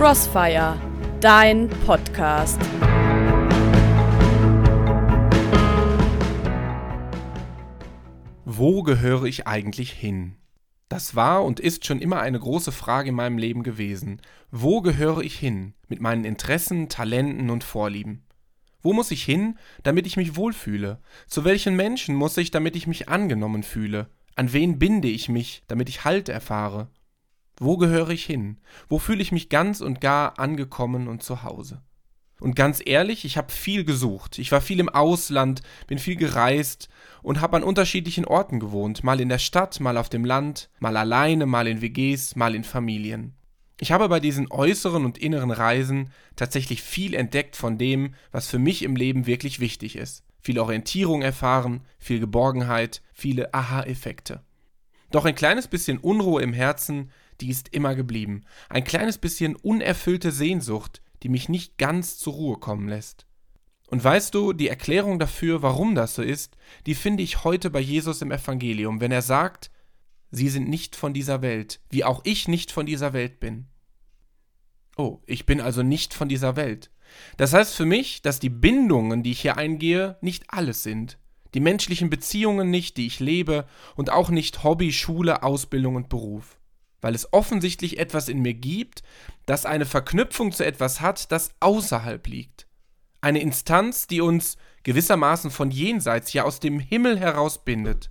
Crossfire, dein Podcast. Wo gehöre ich eigentlich hin? Das war und ist schon immer eine große Frage in meinem Leben gewesen. Wo gehöre ich hin mit meinen Interessen, Talenten und Vorlieben? Wo muss ich hin, damit ich mich wohlfühle? Zu welchen Menschen muss ich, damit ich mich angenommen fühle? An wen binde ich mich, damit ich Halt erfahre? Wo gehöre ich hin? Wo fühle ich mich ganz und gar angekommen und zu Hause? Und ganz ehrlich, ich habe viel gesucht. Ich war viel im Ausland, bin viel gereist und habe an unterschiedlichen Orten gewohnt, mal in der Stadt, mal auf dem Land, mal alleine, mal in WGs, mal in Familien. Ich habe bei diesen äußeren und inneren Reisen tatsächlich viel entdeckt von dem, was für mich im Leben wirklich wichtig ist. Viel Orientierung erfahren, viel Geborgenheit, viele Aha-Effekte. Doch ein kleines bisschen Unruhe im Herzen die ist immer geblieben. Ein kleines bisschen unerfüllte Sehnsucht, die mich nicht ganz zur Ruhe kommen lässt. Und weißt du, die Erklärung dafür, warum das so ist, die finde ich heute bei Jesus im Evangelium, wenn er sagt, Sie sind nicht von dieser Welt, wie auch ich nicht von dieser Welt bin. Oh, ich bin also nicht von dieser Welt. Das heißt für mich, dass die Bindungen, die ich hier eingehe, nicht alles sind. Die menschlichen Beziehungen nicht, die ich lebe, und auch nicht Hobby, Schule, Ausbildung und Beruf weil es offensichtlich etwas in mir gibt, das eine Verknüpfung zu etwas hat, das außerhalb liegt. Eine Instanz, die uns gewissermaßen von jenseits, ja aus dem Himmel heraus bindet.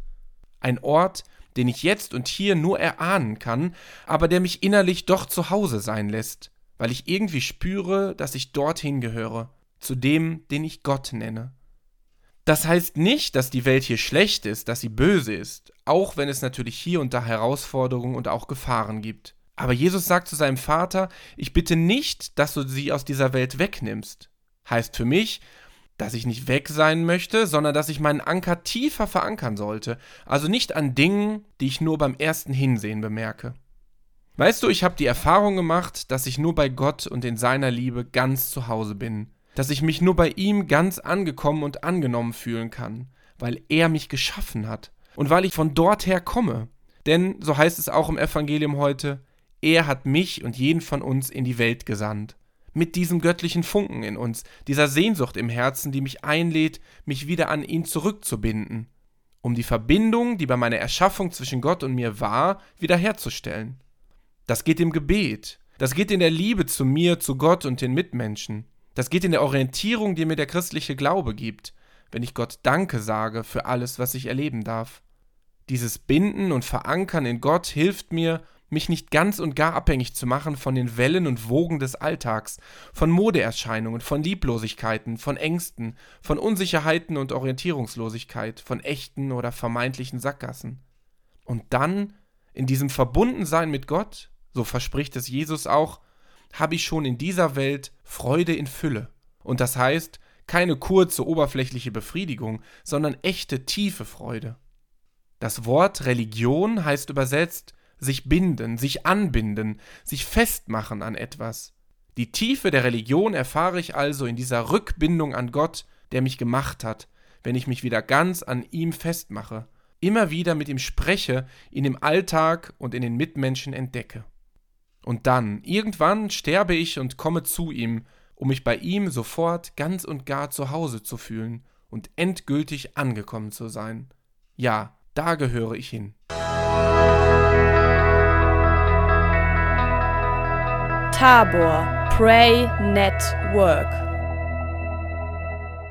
Ein Ort, den ich jetzt und hier nur erahnen kann, aber der mich innerlich doch zu Hause sein lässt, weil ich irgendwie spüre, dass ich dorthin gehöre, zu dem, den ich Gott nenne. Das heißt nicht, dass die Welt hier schlecht ist, dass sie böse ist, auch wenn es natürlich hier und da Herausforderungen und auch Gefahren gibt. Aber Jesus sagt zu seinem Vater, ich bitte nicht, dass du sie aus dieser Welt wegnimmst. Heißt für mich, dass ich nicht weg sein möchte, sondern dass ich meinen Anker tiefer verankern sollte, also nicht an Dingen, die ich nur beim ersten Hinsehen bemerke. Weißt du, ich habe die Erfahrung gemacht, dass ich nur bei Gott und in seiner Liebe ganz zu Hause bin dass ich mich nur bei ihm ganz angekommen und angenommen fühlen kann, weil er mich geschaffen hat und weil ich von dort her komme. Denn, so heißt es auch im Evangelium heute, er hat mich und jeden von uns in die Welt gesandt. Mit diesem göttlichen Funken in uns, dieser Sehnsucht im Herzen, die mich einlädt, mich wieder an ihn zurückzubinden, um die Verbindung, die bei meiner Erschaffung zwischen Gott und mir war, wiederherzustellen. Das geht im Gebet, das geht in der Liebe zu mir, zu Gott und den Mitmenschen. Das geht in der Orientierung, die mir der christliche Glaube gibt, wenn ich Gott Danke sage für alles, was ich erleben darf. Dieses Binden und Verankern in Gott hilft mir, mich nicht ganz und gar abhängig zu machen von den Wellen und Wogen des Alltags, von Modeerscheinungen, von Lieblosigkeiten, von Ängsten, von Unsicherheiten und Orientierungslosigkeit, von echten oder vermeintlichen Sackgassen. Und dann, in diesem Verbundensein mit Gott, so verspricht es Jesus auch, habe ich schon in dieser Welt Freude in Fülle. Und das heißt, keine kurze, oberflächliche Befriedigung, sondern echte, tiefe Freude. Das Wort Religion heißt übersetzt sich binden, sich anbinden, sich festmachen an etwas. Die Tiefe der Religion erfahre ich also in dieser Rückbindung an Gott, der mich gemacht hat, wenn ich mich wieder ganz an ihm festmache, immer wieder mit ihm spreche, ihn im Alltag und in den Mitmenschen entdecke. Und dann, irgendwann sterbe ich und komme zu ihm, um mich bei ihm sofort ganz und gar zu Hause zu fühlen und endgültig angekommen zu sein. Ja, da gehöre ich hin. Tabor Pray Network